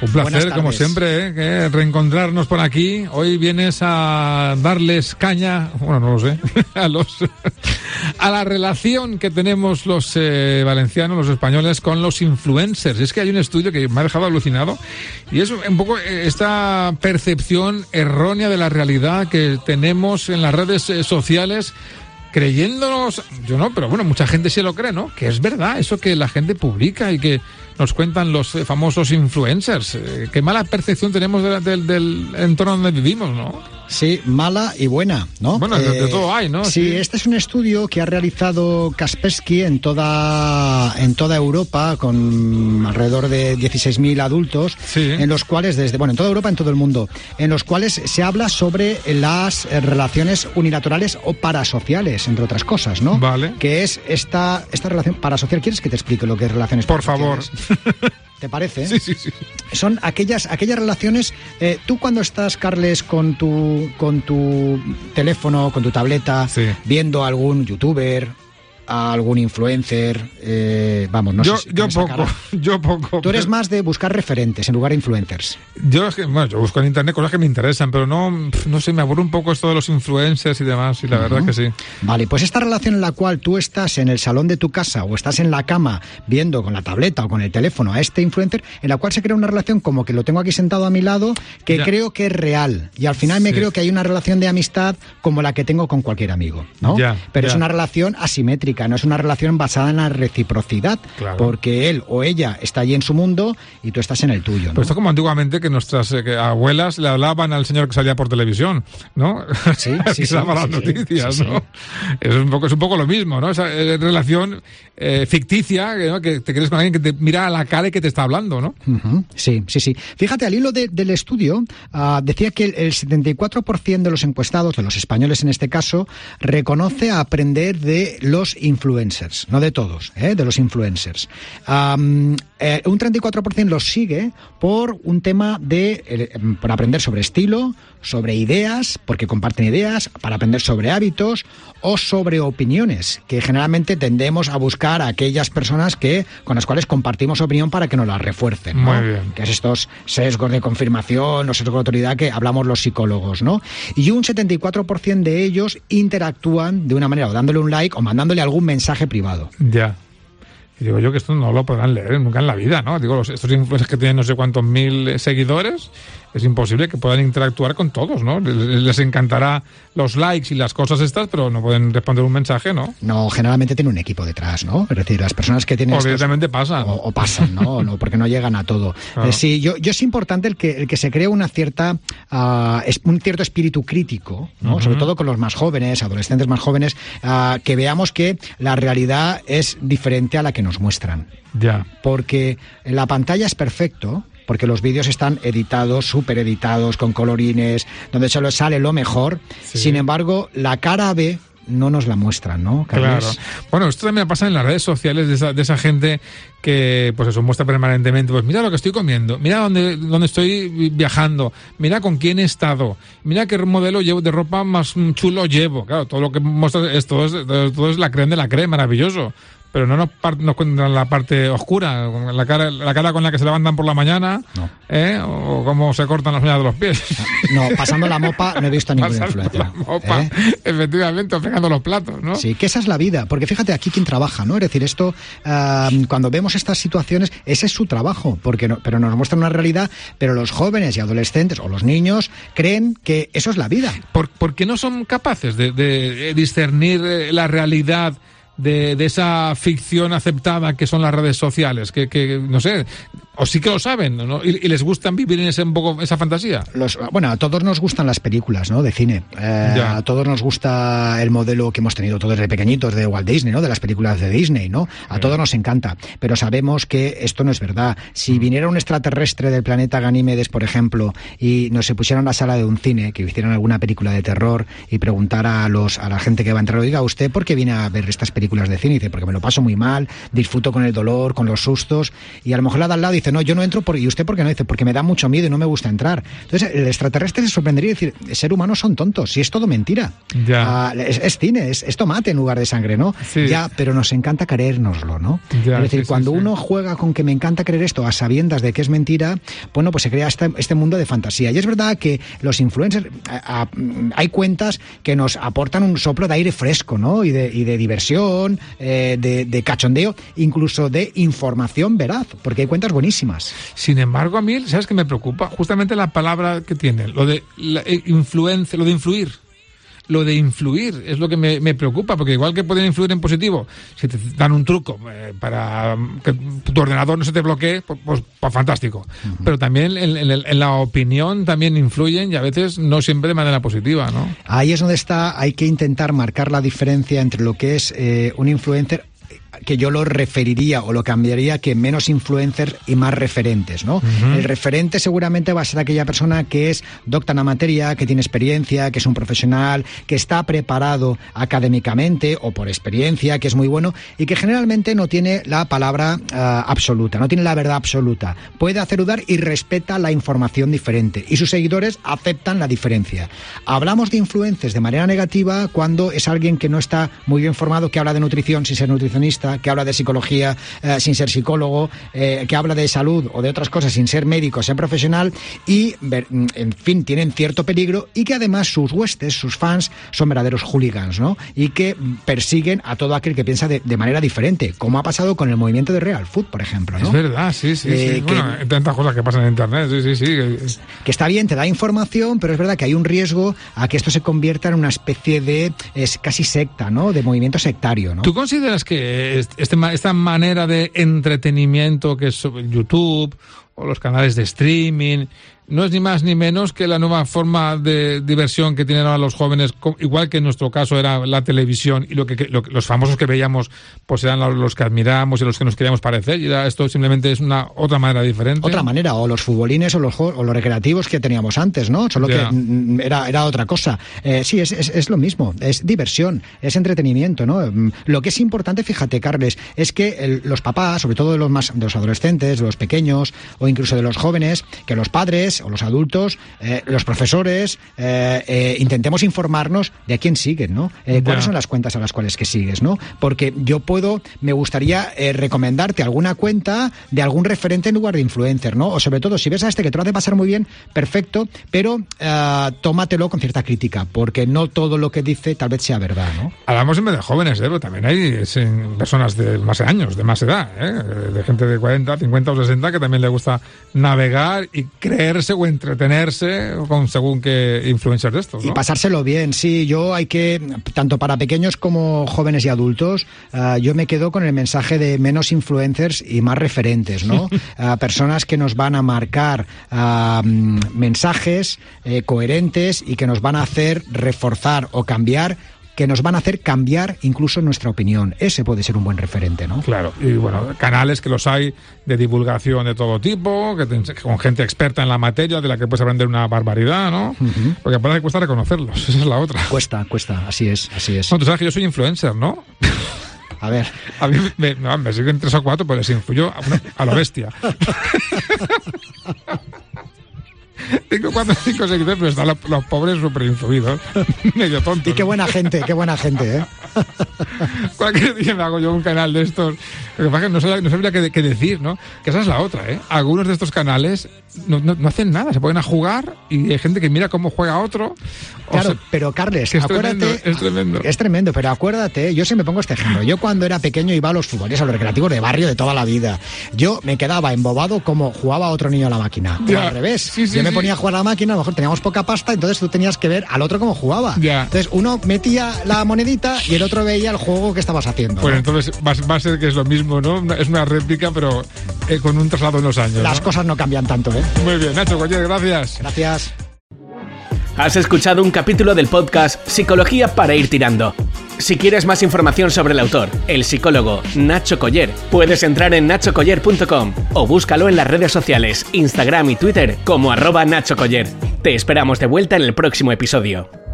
Un placer, como siempre, ¿eh? reencontrarnos por aquí. Hoy vienes a darles caña, bueno, no lo sé, a los a la relación que tenemos los eh, valencianos, los españoles, con los influencers. Es que hay un estudio que me ha dejado alucinado y es un poco eh, esta percepción errónea de la realidad que tenemos en las redes sociales creyéndonos, yo no, pero bueno, mucha gente se lo cree, ¿no? Que es verdad, eso que la gente publica y que nos cuentan los eh, famosos influencers. Eh, qué mala percepción tenemos del entorno donde vivimos, ¿no? Sí, mala y buena, ¿no? Bueno, de, eh, todo hay, ¿no? Sí, este es un estudio que ha realizado Kaspersky en toda, en toda Europa con alrededor de 16.000 adultos, en los cuales, desde, bueno, en toda Europa, en todo el mundo, en los cuales se habla sobre las relaciones unilaterales o parasociales, entre otras cosas, ¿no? Vale. Que es esta, esta relación parasocial. ¿Quieres que te explique lo que es relaciones Por favor. ¿Te parece? Sí, sí, sí. Son aquellas, aquellas relaciones. Eh, tú cuando estás, Carles, con tu, con tu teléfono, con tu tableta, viendo algún youtuber, a algún influencer, eh, vamos, no yo, sé. Yo poco, yo poco. Tú eres más de buscar referentes en lugar de influencers. Yo, bueno, yo busco en internet cosas que me interesan, pero no, no sé, me aburro un poco esto de los influencers y demás, y la verdad que sí. Vale, pues esta relación en la cual tú estás en el salón de tu casa o estás en la cama viendo con la tableta o con el teléfono a este influencer, en la cual se crea una relación como que lo tengo aquí sentado a mi lado, que creo que es real. Y al final me creo que hay una relación de amistad como la que tengo con cualquier amigo, ¿no? pero es una relación asimétrica no es una relación basada en la reciprocidad, porque él o ella está allí en su mundo y tú estás en el tuyo. ¿no? esto como antiguamente que nuestras eh, abuelas le hablaban al señor que salía por televisión, ¿no? Sí, sí, sí, las noticias, ¿no? Es un, poco, es un poco lo mismo, ¿no? Esa eh, relación eh, ficticia, que te crees con alguien que te mira a la cara y que te está hablando, ¿no? Sí, sí, sí. Fíjate, al hilo del estudio, ah, decía que el, el 74% de los encuestados, de los españoles en este caso, reconoce aprender de los influencers, no de todos, ¿eh? de los influencers. Eh, un 34% los sigue por un tema de eh, por aprender sobre estilo, sobre ideas, porque comparten ideas, para aprender sobre hábitos o sobre opiniones, que generalmente tendemos a buscar a aquellas personas que con las cuales compartimos opinión para que nos la refuercen, Muy bien. Que es estos sesgos de confirmación, los sesgos de autoridad que hablamos los psicólogos, ¿no? Y un 74% de ellos interactúan de una manera o dándole un like o mandándole algún mensaje privado. Y digo yo que esto no lo podrán leer nunca en la vida, ¿no? Digo, estos influencers que tienen no sé cuántos mil seguidores, es imposible que puedan interactuar con todos, ¿no? Les encantará los likes y las cosas estas, pero no pueden responder un mensaje, ¿no? No, generalmente tiene un equipo detrás, ¿no? Es decir, las personas que tienen... Obviamente pasan. O, pasan, ¿no? no, porque no llegan a todo. Eh, sí, yo, yo es importante el que, el que se cree una cierta, uh, un cierto espíritu crítico, ¿no? Sobre todo con los más jóvenes, adolescentes más jóvenes, uh, que veamos que la realidad es diferente a la que nos muestran. Ya. Porque la pantalla es perfecto, porque los vídeos están editados, súper editados, con colorines, donde solo sale lo mejor. Sin embargo, la cara B no nos la muestran, ¿no? Claro. Bueno, esto también pasa en las redes sociales de esa, de esa gente que, pues eso, muestra permanentemente, pues mira lo que estoy comiendo, mira dónde, dónde estoy viajando, mira con quién he estado, mira qué modelo llevo de ropa más chulo llevo. Claro, todo lo que muestra es, todo es, todo es la crema de la crema, maravilloso pero no nos, nos cuentan la parte oscura, la cara, la cara con la que se levantan por la mañana, ¿eh? o cómo se cortan las uñas de los pies. No, pasando la mopa no he visto a ninguna influencia. La mopa, ¿eh? efectivamente, o pegando los platos, ¿no? Sí, que esa es la vida, porque fíjate aquí quien trabaja, ¿no? Es decir, esto, cuando vemos estas situaciones, ese es su trabajo, porque no, pero nos muestra una realidad, pero los jóvenes y adolescentes o los niños creen que eso es la vida. ¿Por, qué no son capaces de discernir eh, la realidad? De, esa ficción aceptada que son las redes sociales, que, que no sé, o sí que lo saben, ¿no? Y, les gustan vivir en ese un poco esa fantasía. Los, bueno, a todos nos gustan las películas, ¿no? De cine. Eh, a todos nos gusta el modelo que hemos tenido todos desde pequeñitos de Walt Disney, ¿no? De las películas de Disney, ¿no? A todos nos encanta. Pero sabemos que esto no es verdad. Si mm. viniera un extraterrestre del planeta Ganímedes, por ejemplo, y nos se pusiera en la sala de un cine, que hicieran alguna película de terror y preguntara a los a la gente que va a entrar, oiga, ¿usted por qué viene a ver estas películas de cine? Y dice, porque me lo paso muy mal, disfruto con el dolor, con los sustos. Y a lo mejor la de al lado dice, no, yo no entro, por... ¿y usted por qué no? Dice, porque me da mucho miedo y no me gusta entrar. Entonces, el extraterrestre se sorprendería y decir, ser humanos son tontos, si es todo mentira. Ya. Ah, es, cine, es, tomate en lugar de sangre, ¿no? Ya, pero nos encanta creérnoslo, ¿no? es decir, cuando uno juega con que me encanta creer esto a sabiendas de que es mentira, bueno, pues se crea este, este mundo de fantasía. Y es verdad que los influencers, hay cuentas que nos aportan un soplo de aire fresco, ¿no? Y de, y de diversión, eh, de, de cachondeo, incluso de información veraz, porque hay cuentas buenísimas. Sin embargo, a mí, ¿sabes qué me preocupa? Justamente la palabra que tiene, lo de la eh, influencia, lo de influir lo de influir es lo que me, preocupa, porque igual que pueden influir en positivo, si te dan un truco eh, para que tu ordenador no se te bloquee, pues, pues, pues fantástico. Pero también en, la opinión también influyen y a veces no siempre de manera positiva, ¿no? Ahí es donde está, hay que intentar marcar la diferencia entre lo que es eh, un influencer que yo lo referiría o lo cambiaría que menos influencers y más referentes, ¿no? El referente seguramente va a ser aquella persona que es docta en la materia, que tiene experiencia, que es un profesional, que está preparado académicamente o por experiencia, que es muy bueno y que generalmente no tiene la palabra ah, absoluta, no tiene la verdad absoluta. Puede hacer dudar y respeta la información diferente y sus seguidores aceptan la diferencia. Hablamos de influencers de manera negativa cuando es alguien que no está muy bien formado, que habla de nutrición sin ser nutricionista, que habla de psicología eh, sin ser psicólogo, eh, que habla de salud o de otras cosas sin ser médico, ser profesional y, mm, en fin, tienen cierto peligro y que además sus huestes, sus fans, son verdaderos hooligans, ¿no? Y que persiguen a todo aquel que piensa de, manera diferente, como ha pasado con el movimiento de Real Food, por ejemplo, ¿no? Es verdad, sí, sí, sí. Eh, bueno, tantas cosas que pasan en Internet, sí, sí, sí. Que está bien, te da información, pero es verdad que hay un riesgo a que esto se convierta en una especie de es casi secta, ¿no? De movimiento sectario, ¿no? ¿Tú consideras que este, esta manera de entretenimiento que es YouTube o los canales de streaming no es ni más ni menos que la nueva forma de diversión que tienen ahora los jóvenes, igual que en nuestro caso era la televisión y lo que, los famosos que veíamos pues eran los que admiramos y los que nos queríamos parecer y esto simplemente es una otra manera diferente. Otra manera, o los futbolines o los, o los recreativos que teníamos antes, ¿no? Solo que era, era otra cosa. Eh, sí, es, es, lo mismo, es diversión, es entretenimiento, ¿no? Mm, lo que es importante, fíjate, Carles, es que los papás, sobre todo de los, más, de los adolescentes, de los pequeños o incluso de los jóvenes, que los padres o los adultos, eh, los profesores, eh, eh, intentemos informarnos de a quién siguen, ¿no? ¿Cuáles son las cuentas a las cuales que sigues, ¿no? Porque yo puedo, me gustaría recomendarte alguna cuenta de algún referente en lugar de influencer, ¿no? O sobre todo, si ves a este que te lo hace pasar muy bien, perfecto, pero tómatelo con cierta crítica, porque no todo lo que dice tal vez sea verdad, ¿no? Hablamos en vez de jóvenes, pero también hay personas de más años, de más edad, de gente de 40, 50 o 60 que también le gusta navegar y creerse o entretenerse con según qué influencers de estos. Y pasárselo bien, sí. Yo hay que, tanto para pequeños como jóvenes y adultos, ah, yo me quedo con el mensaje de menos influencers y más referentes, ¿no? Ah, personas que nos van a marcar ah, mensajes eh, coherentes y que nos van a hacer reforzar o cambiar que nos van a hacer cambiar incluso nuestra opinión. Ese puede ser un buen referente, ¿no? Claro, y bueno, canales que los hay de divulgación de todo tipo, que con gente experta en la materia, de la que puedes aprender una barbaridad, ¿no? Porque parece que cuesta reconocerlos, esa es la otra. Cuesta, cuesta, así es, así es. Bueno, tú sabes que yo soy influencer, ¿no? A ver. A mí me, me siguen tres o cuatro, pues les influyó a, a la bestia. Tengo cuatro o cinco seguidores, pero están los, pobres súper influidos. Medio tontos. Y qué buena gente, qué buena gente, ¿eh? Cualquier día me hago yo un canal de estos. Lo que pasa es que no sabría, qué, decir, ¿no? Que esa es la otra, ¿eh? Algunos de estos canales no, no, hacen nada, se ponen a jugar y hay gente que mira cómo juega otro. Claro, pero Carles, es acuérdate. Tremendo, es tremendo. Es tremendo, pero acuérdate, yo siempre pongo este ejemplo. Yo cuando era pequeño iba a los fútboles, a los recreativos de barrio de toda la vida. Yo me quedaba embobado como jugaba otro niño a la máquina. O al revés. yo me ponía a jugar a la máquina, a lo mejor teníamos poca pasta, entonces tú tenías que ver al otro cómo jugaba. Entonces uno metía la monedita y el otro veía el juego que estabas haciendo. Pues entonces va, a ser que es lo mismo, ¿no? Es una réplica, pero eh, con un traslado en los años. Las cosas no cambian tanto, ¿eh? Muy bien, Nacho, cualquier gracias. Gracias. Has escuchado un capítulo del podcast Psicología para ir tirando. Si quieres más información sobre el autor, el psicólogo Nacho Coller, puedes entrar en nachocoller.com o búscalo en las redes sociales, Instagram y Twitter como arroba Nacho Coller. Te esperamos de vuelta en el próximo episodio.